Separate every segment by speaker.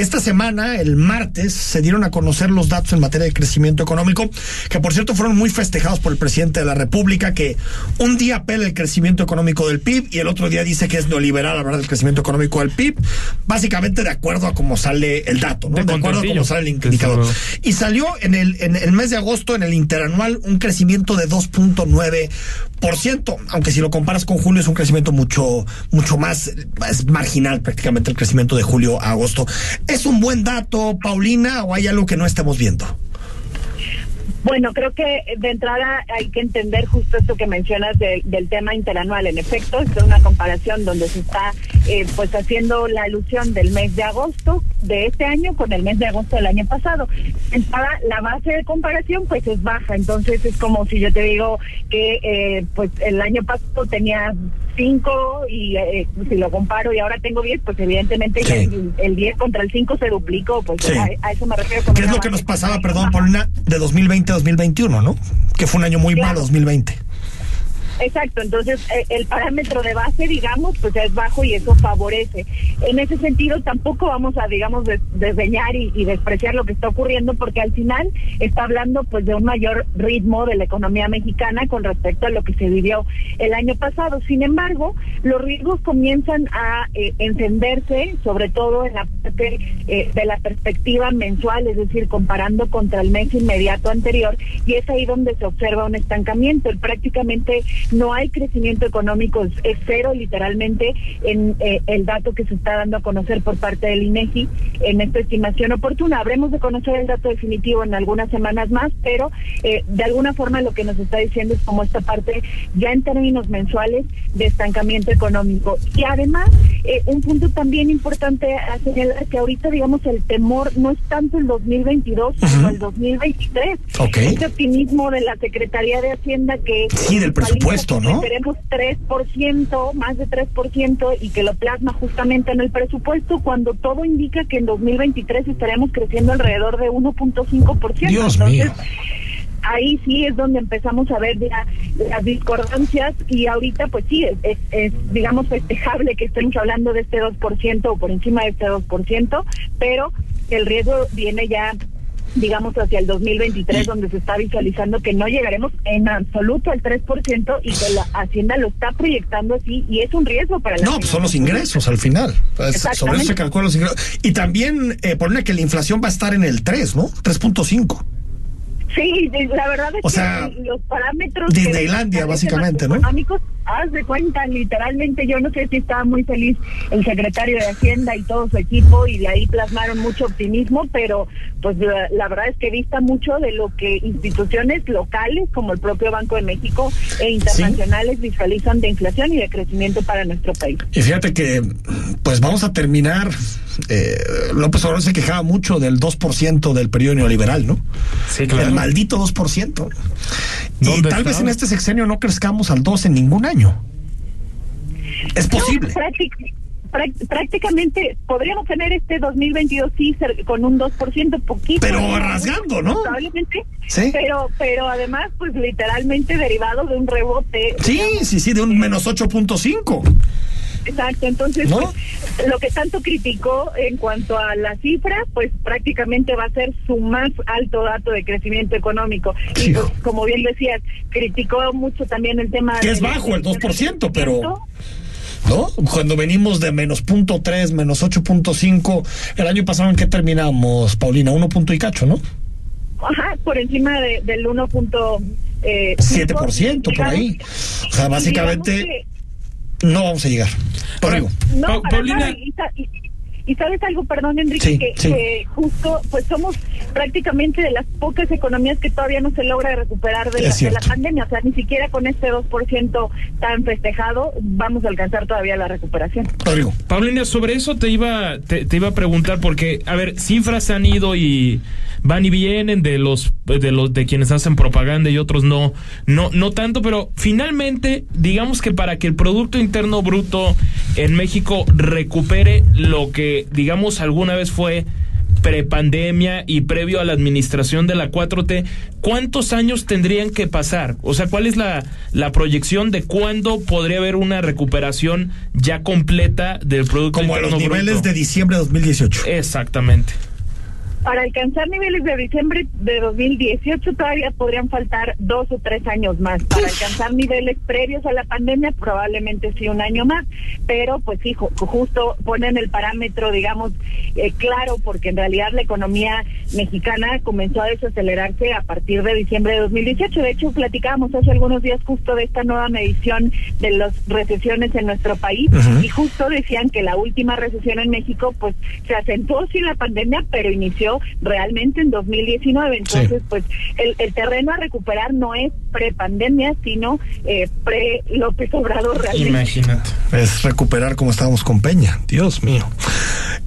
Speaker 1: esta semana, el martes, se dieron a conocer los datos en materia de crecimiento económico, que por cierto fueron muy festejados por el presidente de la República, que un día apela el crecimiento económico del PIB y el otro día dice que es neoliberal hablar del crecimiento económico del PIB, básicamente de acuerdo a cómo sale el dato, ¿no? De, acuerdo a cómo sale el indicador. Y salió en el, en el mes de agosto, en el interanual, un crecimiento de 2.9%, aunque si lo comparas con julio es un crecimiento mucho, mucho más, es marginal prácticamente el crecimiento de julio a agosto. ¿Es un buen dato, Paulina, o hay algo que no estemos viendo?
Speaker 2: Bueno, creo que de entrada hay que entender justo esto que mencionas del tema interanual. En efecto, es una comparación donde se está eh, pues haciendo la alusión del mes de agosto de este año con el mes de agosto del año pasado. Entrada, la base de comparación pues es baja, entonces es como si yo te digo que eh, pues el año pasado tenía 5 y eh, si lo comparo y ahora tengo 10, pues evidentemente el, 10 contra el 5 se duplicó, pues a, eso me refiero.
Speaker 1: ¿Qué es lo que nos pasaba, perdón, Paulina, de 2020 a 2021, ¿no? Que fue un año muy malo 2020.
Speaker 2: Exacto, entonces eh, el parámetro de base, digamos, pues es bajo y eso favorece. En ese sentido, tampoco vamos a, digamos, desdeñar y, despreciar lo que está ocurriendo, porque al final está hablando, pues, de un mayor ritmo de la economía mexicana con respecto a lo que se vivió el año pasado. Sin embargo, los riesgos comienzan a eh, encenderse, sobre todo en la parte eh, de la perspectiva mensual, es decir, comparando contra el mes inmediato anterior, y es ahí donde se observa un estancamiento. Prácticamente no hay crecimiento económico, es cero literalmente en eh, el dato que se está dando a conocer por parte del INEGI en esta estimación oportuna. Habremos de conocer el dato definitivo en algunas semanas más, pero eh, de alguna forma lo que nos está diciendo es como esta parte ya en términos mensuales de estancamiento económico. Y además, eh, un punto también importante a señalar que ahorita, digamos, el temor no es tanto el 2022 como el 2023. Okay. Este optimismo de la Secretaría de Hacienda que...
Speaker 1: Sí, del presupuesto ¿no?
Speaker 2: Tenemos 3%, más de 3%, y que lo plasma justamente en el presupuesto, cuando todo indica que en 2023 estaremos creciendo alrededor de 1.5%.
Speaker 1: Dios Entonces,
Speaker 2: ahí sí es donde empezamos a ver ya las discordancias y ahorita pues sí, es, es, digamos festejable que estemos hablando de este 2% o por encima de este 2%, pero el riesgo viene ya digamos, hacia el 2023, donde se está visualizando que no llegaremos en absoluto al 3% y que la Hacienda lo está proyectando así y es un riesgo para la
Speaker 1: No, pues son los ingresos al final. Sobre eso se calculan los ingresos. Y también eh, pone que la inflación va a estar en el 3, ¿no? 3.5.
Speaker 2: Sí, la verdad es que los parámetros...
Speaker 1: Disneylandia, básicamente, ¿no?
Speaker 2: Económicos, haz de cuenta, literalmente, yo no sé si estaba muy feliz el secretario de Hacienda y todo su equipo y de ahí plasmaron mucho optimismo, pero pues la, verdad es que dista mucho de lo que instituciones locales como el propio Banco de México e internacionales visualizan de inflación y de crecimiento para nuestro país.
Speaker 1: Y fíjate que pues vamos a terminar eh, López Obrador se quejaba mucho del 2% del periodo neoliberal, ¿no?
Speaker 3: Sí, claro.
Speaker 1: El maldito 2%. Y tal vez en este sexenio no crezcamos al 2 en ningún año. Es posible.
Speaker 2: prácticamente podríamos tener este 2022 sí con un 2% poquito.
Speaker 1: Pero rasgando, ¿no?
Speaker 2: Probablemente. Sí. Pero, pero además, pues literalmente derivado de un rebote.
Speaker 1: Sí, sí, sí, de un menos 8.5.
Speaker 2: Exacto, entonces pues, lo que tanto criticó en cuanto a la cifra, pues prácticamente va a ser su más alto dato de crecimiento económico. Y pues, como bien decías, criticó mucho también el tema...
Speaker 1: Que es bajo el 2%, pero... ¿no? Cuando venimos de menos punto tres, menos 8.5, el año pasado en qué terminamos, Paulina, uno punto y cacho, ¿no?
Speaker 2: Ajá, por encima del 1.7%,
Speaker 1: eh, por ahí. O sea, básicamente no vamos a llegar. Por
Speaker 2: no, Paulina. Y, sabes algo, perdón, Enrique, que, justo, pues somos prácticamente de las pocas economías que todavía no se logra recuperar de, la, pandemia. O sea, ni siquiera con este 2% tan festejado vamos a alcanzar todavía la recuperación.
Speaker 3: Paulina, sobre eso te iba, te, te iba a preguntar, porque, a ver, cifras han ido y van y vienen de los de los de quienes hacen propaganda y otros no no no tanto pero finalmente digamos que para que el producto interno bruto en México recupere lo que digamos alguna vez fue prepandemia y previo a la administración de la 4T, ¿cuántos años tendrían que pasar? O sea, ¿cuál es la, la proyección de cuándo podría haber una recuperación ya completa del Producto
Speaker 1: Como a los niveles de diciembre de 2018.
Speaker 3: Exactamente.
Speaker 2: Para alcanzar niveles de diciembre de 2018 todavía podrían faltar dos o tres años más. Para alcanzar niveles previos a la pandemia probablemente sí un año más. Pero pues sí, justo ponen el parámetro, digamos, eh, claro, porque en realidad la economía mexicana comenzó a desacelerarse a partir de diciembre de 2018. De hecho, platicábamos hace algunos días justo de esta nueva medición de las recesiones en nuestro país y justo decían que la última recesión en México pues se acentuó sin la pandemia, pero inició realmente en 2019. Entonces, pues el, terreno a recuperar no es pre-pandemia, sino eh, pre-López Obrador realmente.
Speaker 3: Imagínate.
Speaker 1: Es recuperar como estábamos con Peña. Dios mío.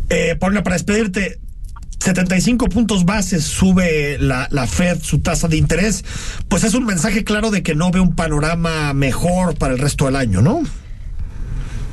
Speaker 1: Eh, Paula, para despedirte, 75 puntos bases sube la, la, Fed su tasa de interés, pues es un mensaje claro de que no ve un panorama mejor para el resto del año, ¿no?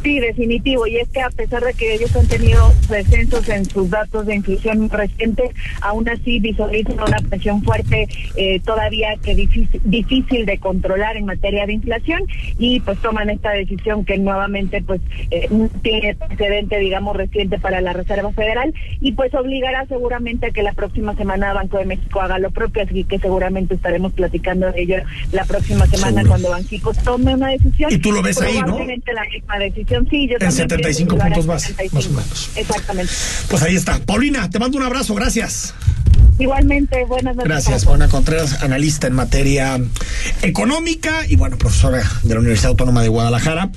Speaker 2: Sí, definitivo. Y es que a pesar de que ellos han tenido descensos en sus datos de inflación recientes, aún así visualizan una presión fuerte eh, todavía que difícil, difícil de controlar en materia de inflación y pues toman esta decisión que nuevamente pues eh, tiene precedente, digamos, reciente para la Reserva Federal y pues obligará seguramente a que la próxima semana Banco de México haga lo propio, así que seguramente estaremos platicando de ello la próxima semana cuando Banxico tome una decisión.
Speaker 1: Y tú lo ves ahí, ¿no?
Speaker 2: la misma decisión Sí, yo
Speaker 1: en 75 puntos base, más o menos.
Speaker 2: Exactamente.
Speaker 1: Pues ahí está. Paulina, te mando un abrazo, gracias.
Speaker 2: Igualmente, buenas noches.
Speaker 1: Gracias, Paulina Contreras, analista en materia económica y bueno, profesora de la Universidad Autónoma de Guadalajara.